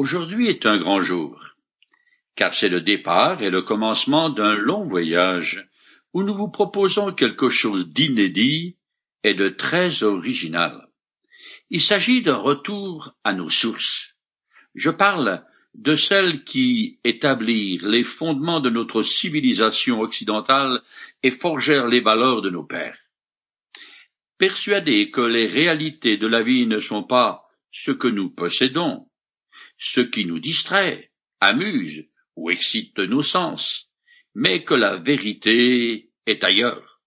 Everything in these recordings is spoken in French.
Aujourd'hui est un grand jour, car c'est le départ et le commencement d'un long voyage où nous vous proposons quelque chose d'inédit et de très original. Il s'agit d'un retour à nos sources. Je parle de celles qui établirent les fondements de notre civilisation occidentale et forgèrent les valeurs de nos pères. Persuadés que les réalités de la vie ne sont pas ce que nous possédons, ce qui nous distrait, amuse ou excite nos sens, mais que la vérité est ailleurs.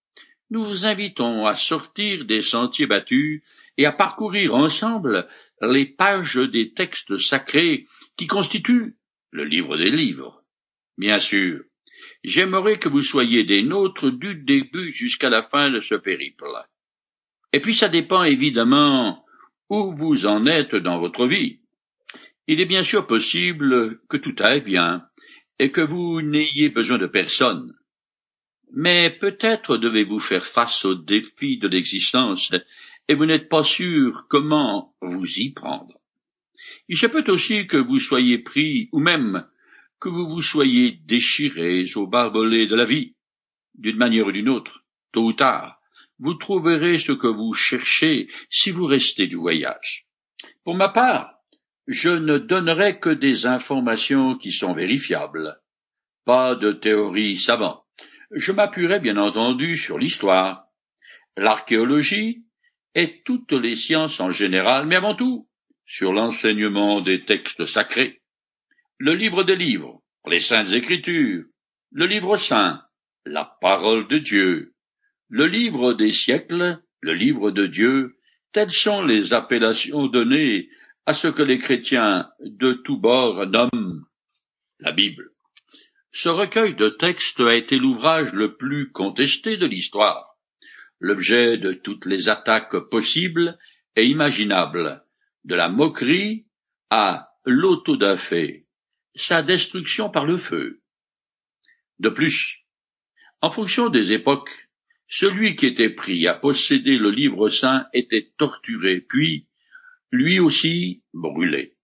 Nous vous invitons à sortir des sentiers battus et à parcourir ensemble les pages des textes sacrés qui constituent le livre des livres. Bien sûr, j'aimerais que vous soyez des nôtres du début jusqu'à la fin de ce périple. Et puis ça dépend évidemment où vous en êtes dans votre vie. Il est bien sûr possible que tout aille bien et que vous n'ayez besoin de personne. Mais peut-être devez-vous faire face aux défis de l'existence et vous n'êtes pas sûr comment vous y prendre. Il se peut aussi que vous soyez pris ou même que vous vous soyez déchirés au barbelés de la vie. D'une manière ou d'une autre, tôt ou tard, vous trouverez ce que vous cherchez si vous restez du voyage. Pour ma part, je ne donnerai que des informations qui sont vérifiables, pas de théories savantes. Je m'appuierai bien entendu sur l'histoire, l'archéologie et toutes les sciences en général, mais avant tout sur l'enseignement des textes sacrés. Le livre des livres, les saintes écritures, le livre saint, la parole de Dieu, le livre des siècles, le livre de Dieu, telles sont les appellations données à ce que les chrétiens de tous bords nomment la Bible. Ce recueil de textes a été l'ouvrage le plus contesté de l'histoire, l'objet de toutes les attaques possibles et imaginables, de la moquerie à l'autodafé, sa destruction par le feu. De plus, en fonction des époques, celui qui était pris à posséder le livre saint était torturé, puis lui aussi brûlé.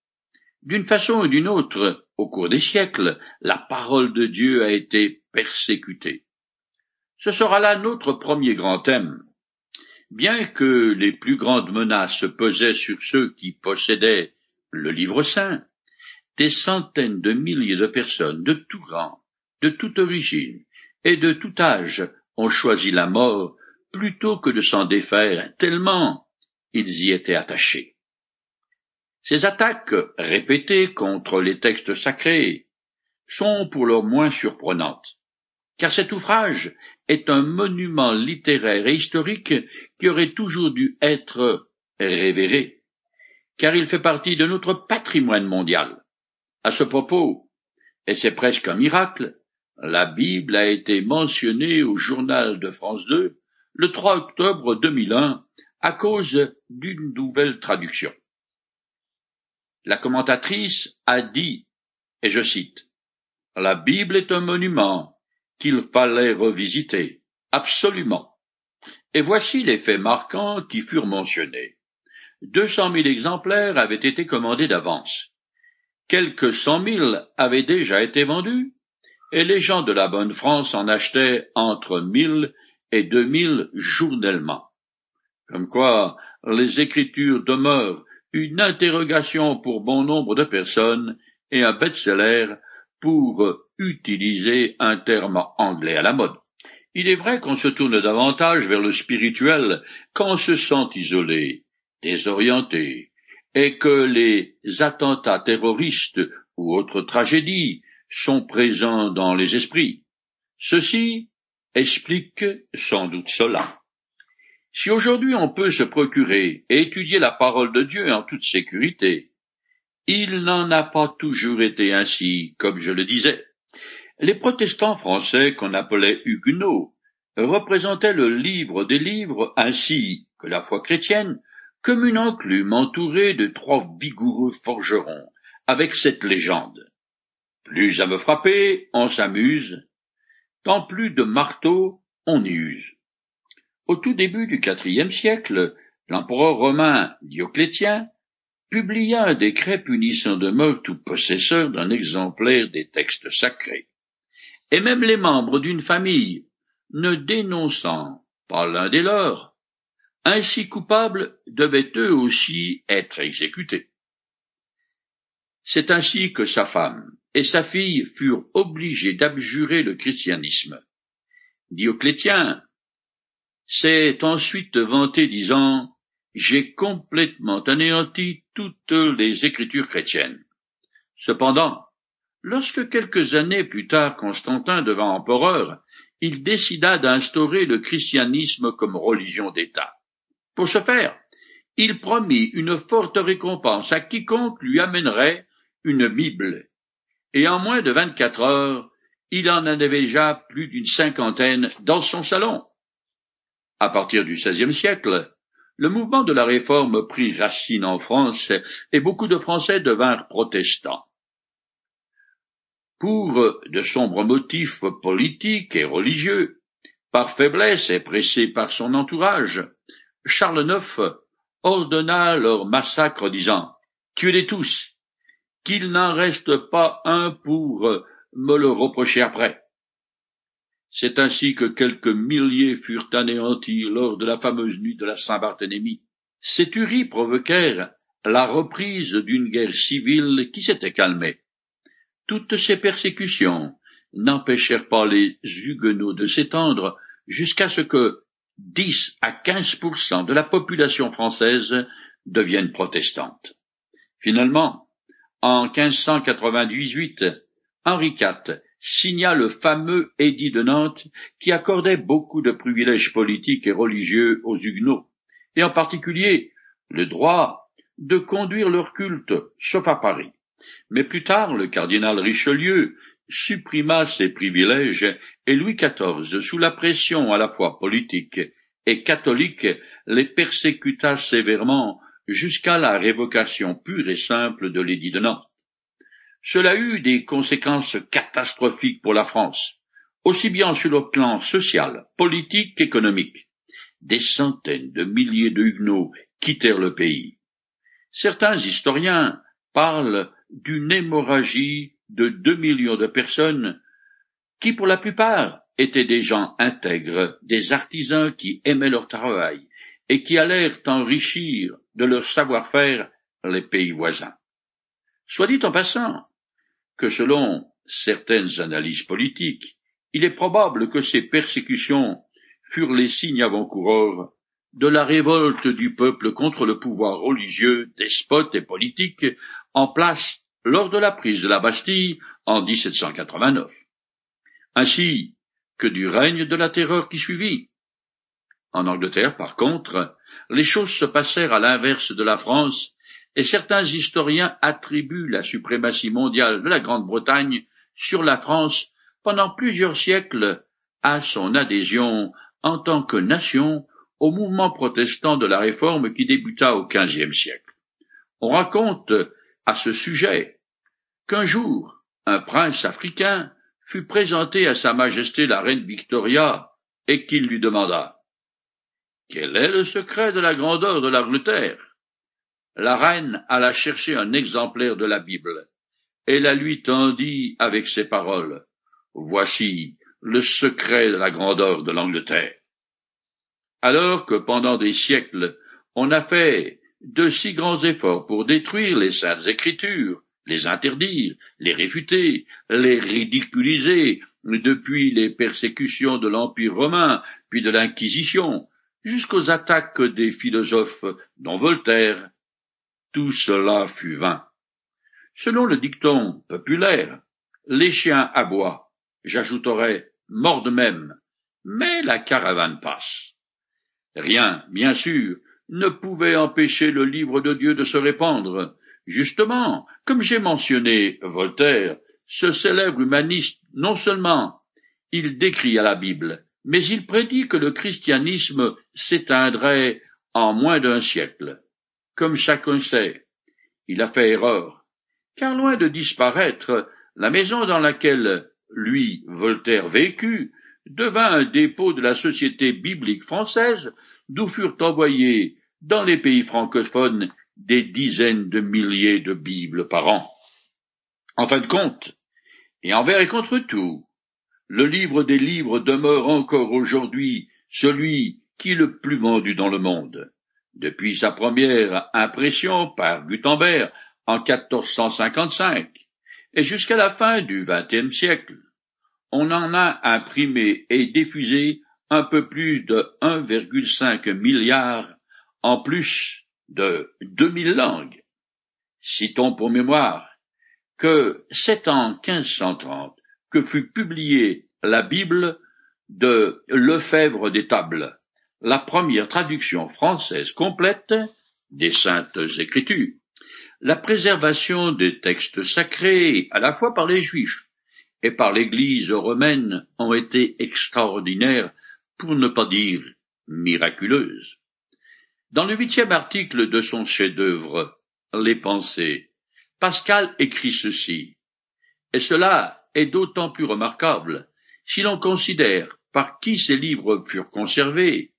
D'une façon ou d'une autre, au cours des siècles, la parole de Dieu a été persécutée. Ce sera là notre premier grand thème. Bien que les plus grandes menaces pesaient sur ceux qui possédaient le livre saint, des centaines de milliers de personnes de tout rang, de toute origine et de tout âge ont choisi la mort plutôt que de s'en défaire tellement ils y étaient attachés. Ces attaques répétées contre les textes sacrés sont pour le moins surprenantes, car cet ouvrage est un monument littéraire et historique qui aurait toujours dû être révéré, car il fait partie de notre patrimoine mondial. À ce propos, et c'est presque un miracle, la Bible a été mentionnée au journal de France 2 le 3 octobre 2001 à cause d'une nouvelle traduction. La commentatrice a dit, et je cite, La Bible est un monument qu'il fallait revisiter. Absolument. Et voici les faits marquants qui furent mentionnés. Deux cent mille exemplaires avaient été commandés d'avance. Quelques cent mille avaient déjà été vendus, et les gens de la bonne France en achetaient entre mille et deux mille journellement. Comme quoi, les Écritures demeurent une interrogation pour bon nombre de personnes et un best-seller pour utiliser un terme anglais à la mode. Il est vrai qu'on se tourne davantage vers le spirituel quand on se sent isolé, désorienté, et que les attentats terroristes ou autres tragédies sont présents dans les esprits. Ceci explique sans doute cela. Si aujourd'hui on peut se procurer et étudier la parole de Dieu en toute sécurité, il n'en a pas toujours été ainsi, comme je le disais. Les protestants français qu'on appelait huguenots représentaient le livre des livres ainsi que la foi chrétienne comme une enclume entourée de trois vigoureux forgerons avec cette légende. Plus à me frapper, on s'amuse, tant plus de marteau, on use. Au tout début du quatrième siècle, l'empereur romain Dioclétien publia un décret punissant de mort tout possesseur d'un exemplaire des textes sacrés, et même les membres d'une famille, ne dénonçant pas l'un des leurs, ainsi coupables devaient eux aussi être exécutés. C'est ainsi que sa femme et sa fille furent obligées d'abjurer le christianisme. Dioclétien s'est ensuite vanté disant J'ai complètement anéanti toutes les écritures chrétiennes. Cependant, lorsque quelques années plus tard Constantin devint empereur, il décida d'instaurer le christianisme comme religion d'État. Pour ce faire, il promit une forte récompense à quiconque lui amènerait une Bible, et en moins de vingt-quatre heures, il en avait déjà plus d'une cinquantaine dans son salon. À partir du XVIe siècle, le mouvement de la réforme prit racine en France et beaucoup de Français devinrent protestants. Pour de sombres motifs politiques et religieux, par faiblesse et pressé par son entourage, Charles IX ordonna leur massacre disant Tuez-les tous, qu'il n'en reste pas un pour me le reprocher après. C'est ainsi que quelques milliers furent anéantis lors de la fameuse nuit de la Saint-Barthélemy. Ces tueries provoquèrent la reprise d'une guerre civile qui s'était calmée. Toutes ces persécutions n'empêchèrent pas les Huguenots de s'étendre jusqu'à ce que 10 à 15 de la population française devienne protestante. Finalement, en 1598, Henri IV signa le fameux édit de Nantes qui accordait beaucoup de privilèges politiques et religieux aux Huguenots, et en particulier le droit de conduire leur culte, sauf à Paris. Mais plus tard, le cardinal Richelieu supprima ces privilèges et Louis XIV, sous la pression à la fois politique et catholique, les persécuta sévèrement jusqu'à la révocation pure et simple de l'édit de Nantes. Cela eut des conséquences catastrophiques pour la France, aussi bien sur le plan social, politique qu'économique. Des centaines de milliers de Huguenots quittèrent le pays. Certains historiens parlent d'une hémorragie de deux millions de personnes qui, pour la plupart, étaient des gens intègres, des artisans qui aimaient leur travail et qui allèrent enrichir de leur savoir-faire les pays voisins. Soit dit en passant que selon certaines analyses politiques, il est probable que ces persécutions furent les signes avant-coureurs de la révolte du peuple contre le pouvoir religieux, despote et politique en place lors de la prise de la Bastille en 1789, ainsi que du règne de la terreur qui suivit. En Angleterre, par contre, les choses se passèrent à l'inverse de la France, et certains historiens attribuent la suprématie mondiale de la Grande-Bretagne sur la France pendant plusieurs siècles à son adhésion en tant que nation au mouvement protestant de la Réforme qui débuta au XVe siècle. On raconte à ce sujet qu'un jour un prince africain fut présenté à Sa Majesté la Reine Victoria et qu'il lui demanda Quel est le secret de la grandeur de l'Angleterre? La reine alla chercher un exemplaire de la Bible et la lui tendit avec ces paroles Voici le secret de la grandeur de l'Angleterre. Alors que pendant des siècles on a fait de si grands efforts pour détruire les saintes écritures, les interdire, les réfuter, les ridiculiser, depuis les persécutions de l'Empire romain, puis de l'Inquisition, jusqu'aux attaques des philosophes, dont Voltaire, tout cela fut vain. Selon le dicton populaire, les chiens aboient, j'ajouterais mordent même, mais la caravane passe. Rien, bien sûr, ne pouvait empêcher le livre de Dieu de se répandre, Justement, comme j'ai mentionné Voltaire, ce célèbre humaniste, non seulement il décrit à la Bible, mais il prédit que le christianisme s'éteindrait en moins d'un siècle. Comme chacun sait, il a fait erreur, car loin de disparaître, la maison dans laquelle lui, Voltaire, vécut, devint un dépôt de la Société biblique française, d'où furent envoyés dans les pays francophones des dizaines de milliers de Bibles par an. En fin de compte, et envers et contre tout, le livre des livres demeure encore aujourd'hui celui qui est le plus vendu dans le monde. Depuis sa première impression par Gutenberg en 1455 et jusqu'à la fin du XXe siècle, on en a imprimé et diffusé un peu plus de 1,5 milliard en plus de 2000 langues. Citons pour mémoire que c'est en 1530 que fut publiée la Bible de Lefebvre des Tables, la première traduction française complète des Saintes Écritures. La préservation des textes sacrés, à la fois par les Juifs et par l'Église romaine, ont été extraordinaires, pour ne pas dire miraculeuses. Dans le huitième article de son chef-d'œuvre, Les Pensées, Pascal écrit ceci, et cela est d'autant plus remarquable si l'on considère par qui ces livres furent conservés.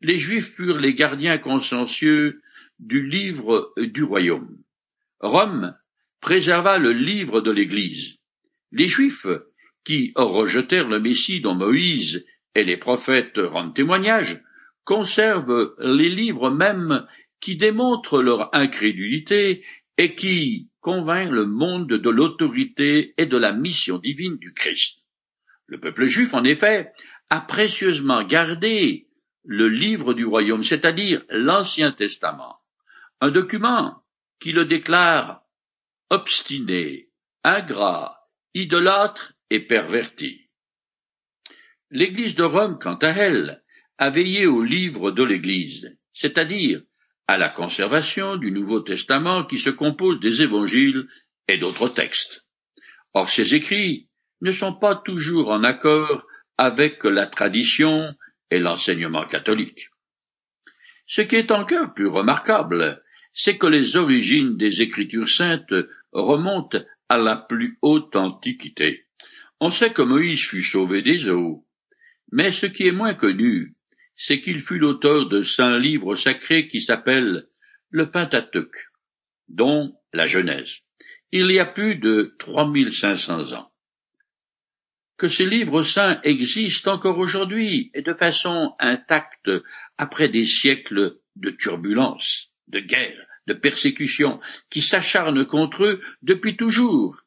Les Juifs furent les gardiens consciencieux du livre du royaume. Rome préserva le livre de l'Église. Les Juifs, qui rejetèrent le Messie dont Moïse et les prophètes rendent témoignage, conservent les livres mêmes qui démontrent leur incrédulité et qui convainquent le monde de l'autorité et de la mission divine du Christ. Le peuple juif, en effet, a précieusement gardé le livre du royaume, c'est-à-dire l'Ancien Testament, un document qui le déclare obstiné, ingrat, idolâtre et perverti. L'Église de Rome, quant à elle, a veillé au livre de l'Église, c'est-à-dire à la conservation du Nouveau Testament qui se compose des évangiles et d'autres textes. Or ces écrits ne sont pas toujours en accord avec la tradition et l'enseignement catholique. Ce qui est encore plus remarquable, c'est que les origines des Écritures saintes remontent à la plus haute antiquité. On sait que Moïse fut sauvé des eaux, mais ce qui est moins connu, c'est qu'il fut l'auteur de cinq livres sacrés qui s'appellent le Pentateuque, dont la Genèse, il y a plus de 3500 ans. Que ces livres saints existent encore aujourd'hui et de façon intacte après des siècles de turbulences, de guerres, de persécutions qui s'acharnent contre eux depuis toujours,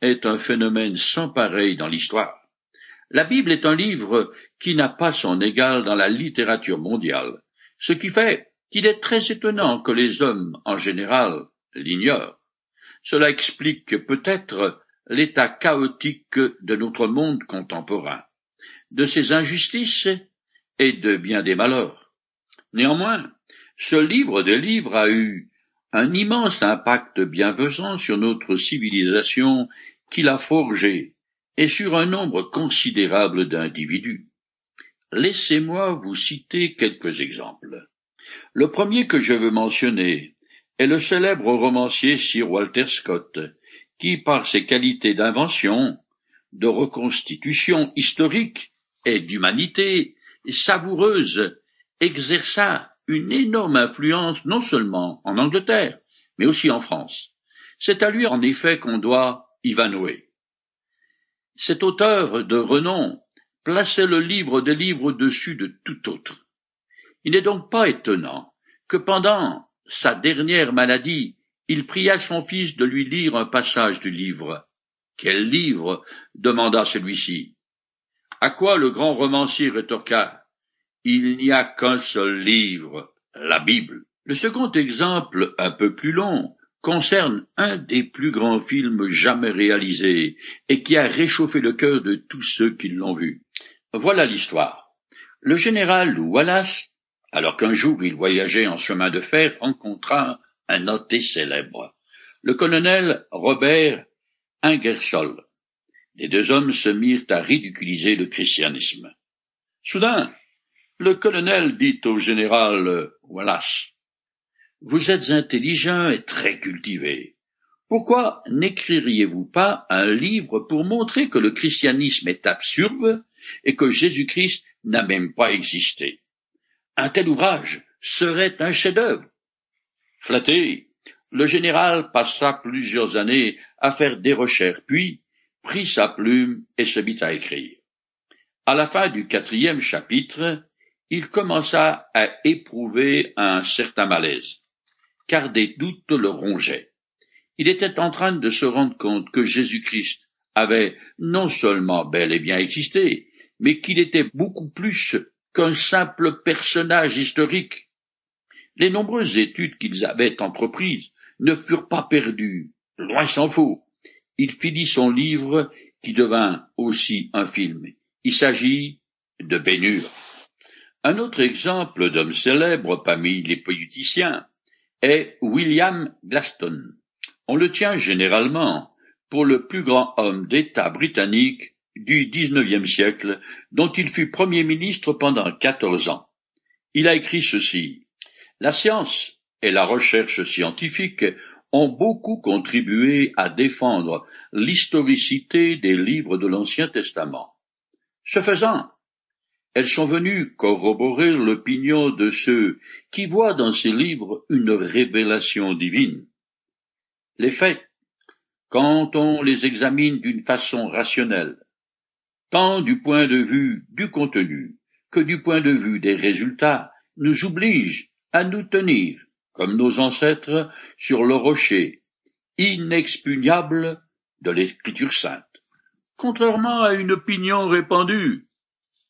est un phénomène sans pareil dans l'histoire. La Bible est un livre qui n'a pas son égal dans la littérature mondiale, ce qui fait qu'il est très étonnant que les hommes, en général, l'ignorent. Cela explique peut-être l'état chaotique de notre monde contemporain, de ses injustices et de bien des malheurs. Néanmoins, ce livre des livres a eu un immense impact bienfaisant sur notre civilisation qu'il a forgée et sur un nombre considérable d'individus. Laissez-moi vous citer quelques exemples. Le premier que je veux mentionner est le célèbre romancier Sir Walter Scott, qui, par ses qualités d'invention, de reconstitution historique et d'humanité savoureuse, exerça une énorme influence non seulement en Angleterre, mais aussi en France. C'est à lui en effet qu'on doit Ivanhoe. Cet auteur de renom plaçait le livre des livres au-dessus de tout autre. Il n'est donc pas étonnant que pendant sa dernière maladie, il pria son fils de lui lire un passage du livre. Quel livre? demanda celui-ci. À quoi le grand romancier rétorqua. Il n'y a qu'un seul livre, la Bible. Le second exemple, un peu plus long, concerne un des plus grands films jamais réalisés et qui a réchauffé le cœur de tous ceux qui l'ont vu. Voilà l'histoire. Le général Wallace, alors qu'un jour il voyageait en chemin de fer, rencontra un noté célèbre, le colonel Robert Ingersoll. Les deux hommes se mirent à ridiculiser le christianisme. Soudain, le colonel dit au général Wallace vous êtes intelligent et très cultivé. Pourquoi n'écririez-vous pas un livre pour montrer que le christianisme est absurde et que Jésus-Christ n'a même pas existé? Un tel ouvrage serait un chef-d'œuvre. Flatté, le général passa plusieurs années à faire des recherches, puis prit sa plume et se mit à écrire. À la fin du quatrième chapitre, il commença à éprouver un certain malaise, car des doutes le rongeaient. Il était en train de se rendre compte que Jésus-Christ avait non seulement bel et bien existé, mais qu'il était beaucoup plus qu'un simple personnage historique. Les nombreuses études qu'ils avaient entreprises ne furent pas perdues, loin s'en faut. Il finit son livre qui devint aussi un film. Il s'agit de Bénure. Un autre exemple d'homme célèbre parmi les politiciens est William Glaston. On le tient généralement pour le plus grand homme d'État britannique du XIXe siècle, dont il fut Premier ministre pendant quatorze ans. Il a écrit ceci. La science et la recherche scientifique ont beaucoup contribué à défendre l'historicité des livres de l'Ancien Testament. Ce faisant, elles sont venues corroborer l'opinion de ceux qui voient dans ces livres une révélation divine. Les faits, quand on les examine d'une façon rationnelle, tant du point de vue du contenu que du point de vue des résultats, nous obligent à nous tenir, comme nos ancêtres, sur le rocher inexpugnable de l'Écriture sainte. Contrairement à une opinion répandue,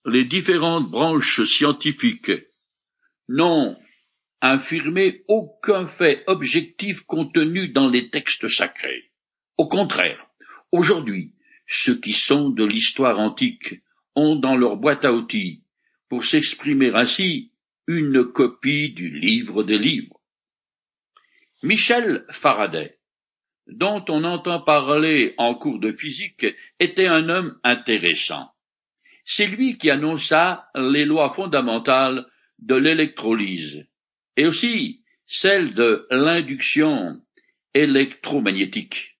les différentes branches scientifiques n'ont affirmé aucun fait objectif contenu dans les textes sacrés. Au contraire, aujourd'hui, ceux qui sont de l'histoire antique ont dans leur boîte à outils, pour s'exprimer ainsi, une copie du livre des livres. Michel Faraday, dont on entend parler en cours de physique, était un homme intéressant. C'est lui qui annonça les lois fondamentales de l'électrolyse et aussi celle de l'induction électromagnétique.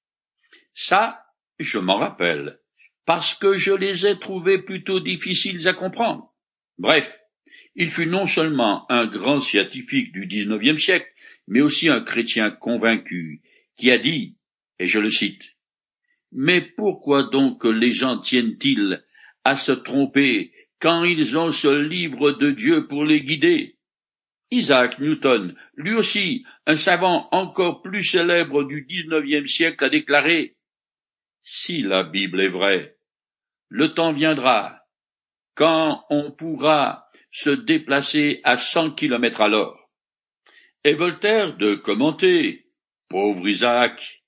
Ça, je m'en rappelle, parce que je les ai trouvés plutôt difficiles à comprendre. Bref, il fut non seulement un grand scientifique du XIXe siècle, mais aussi un chrétien convaincu, qui a dit, et je le cite, Mais pourquoi donc les gens tiennent-ils à se tromper quand ils ont ce livre de Dieu pour les guider? Isaac Newton, lui aussi un savant encore plus célèbre du XIXe siècle, a déclaré Si la Bible est vraie, le temps viendra quand on pourra se déplacer à cent kilomètres à l'heure. Et Voltaire de commenter Pauvre Isaac,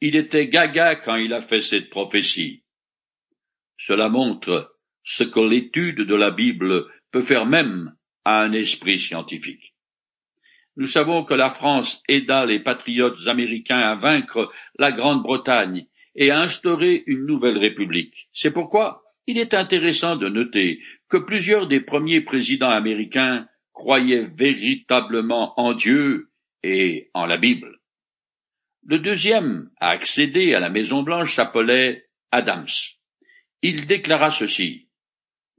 il était gaga quand il a fait cette prophétie. Cela montre ce que l'étude de la Bible peut faire même à un esprit scientifique. Nous savons que la France aida les patriotes américains à vaincre la Grande-Bretagne et à instaurer une nouvelle république. C'est pourquoi il est intéressant de noter que plusieurs des premiers présidents américains croyaient véritablement en Dieu et en la Bible. Le deuxième à accéder à la Maison Blanche s'appelait Adams. Il déclara ceci.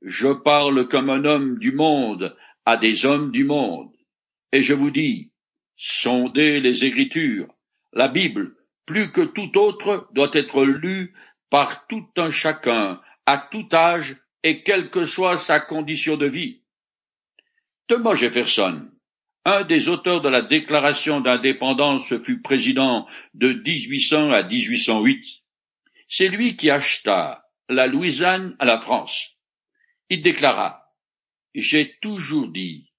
Je parle comme un homme du monde à des hommes du monde. Et je vous dis, sondez les Écritures. La Bible, plus que tout autre, doit être lue par tout un chacun, à tout âge et quelle que soit sa condition de vie. Thomas Jefferson, un des auteurs de la Déclaration d'indépendance, fut président de 1800 à 1808. C'est lui qui acheta la Louisiane à la France. Il déclara j'ai toujours dit,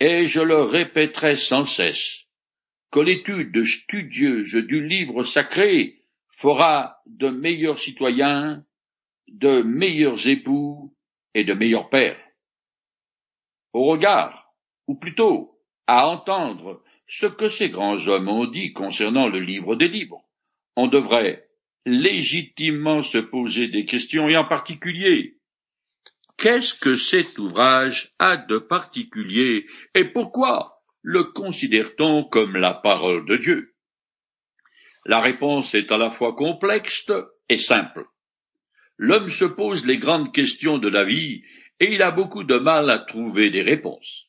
et je le répéterai sans cesse, que l'étude studieuse du livre sacré fera de meilleurs citoyens, de meilleurs époux et de meilleurs pères. Au regard, ou plutôt à entendre ce que ces grands hommes ont dit concernant le livre des livres, on devrait légitimement se poser des questions et en particulier Qu'est-ce que cet ouvrage a de particulier et pourquoi le considère-t-on comme la parole de Dieu? La réponse est à la fois complexe et simple. L'homme se pose les grandes questions de la vie et il a beaucoup de mal à trouver des réponses.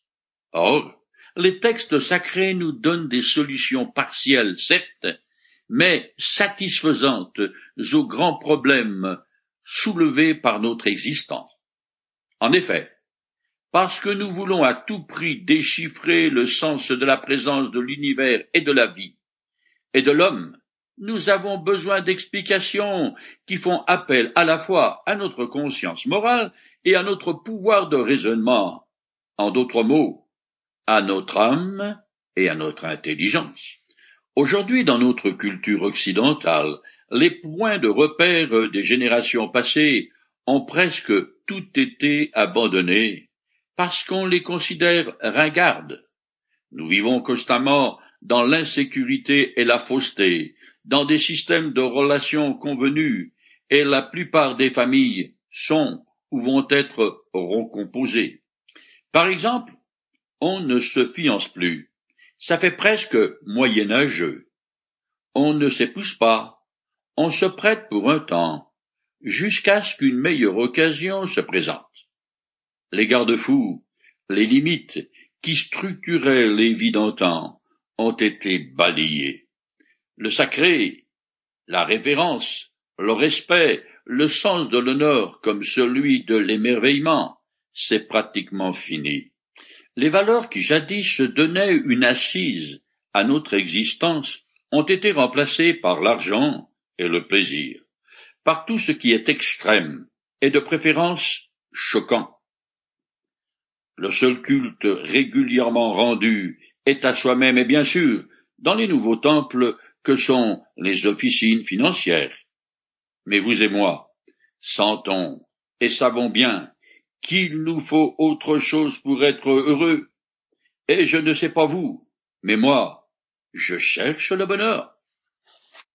Or, les textes sacrés nous donnent des solutions partielles, certes, mais satisfaisantes aux grands problèmes soulevés par notre existence. En effet, parce que nous voulons à tout prix déchiffrer le sens de la présence de l'univers et de la vie, et de l'homme, nous avons besoin d'explications qui font appel à la fois à notre conscience morale et à notre pouvoir de raisonnement, en d'autres mots, à notre âme et à notre intelligence. Aujourd'hui, dans notre culture occidentale, les points de repère des générations passées ont presque tout été abandonnés parce qu'on les considère ringardes. Nous vivons constamment dans l'insécurité et la fausseté, dans des systèmes de relations convenus, et la plupart des familles sont ou vont être recomposées. Par exemple, on ne se fiance plus. Ça fait presque moyenâgeux. On ne s'épouse pas. On se prête pour un temps, jusqu'à ce qu'une meilleure occasion se présente. Les garde-fous, les limites qui structuraient les vies d'antan ont été balayées. Le sacré, la révérence, le respect, le sens de l'honneur comme celui de l'émerveillement, c'est pratiquement fini. Les valeurs qui jadis donnaient une assise à notre existence ont été remplacées par l'argent et le plaisir, par tout ce qui est extrême et de préférence choquant. Le seul culte régulièrement rendu est à soi-même et bien sûr, dans les nouveaux temples, que sont les officines financières. Mais vous et moi, sentons et savons bien qu'il nous faut autre chose pour être heureux. Et je ne sais pas vous, mais moi, je cherche le bonheur.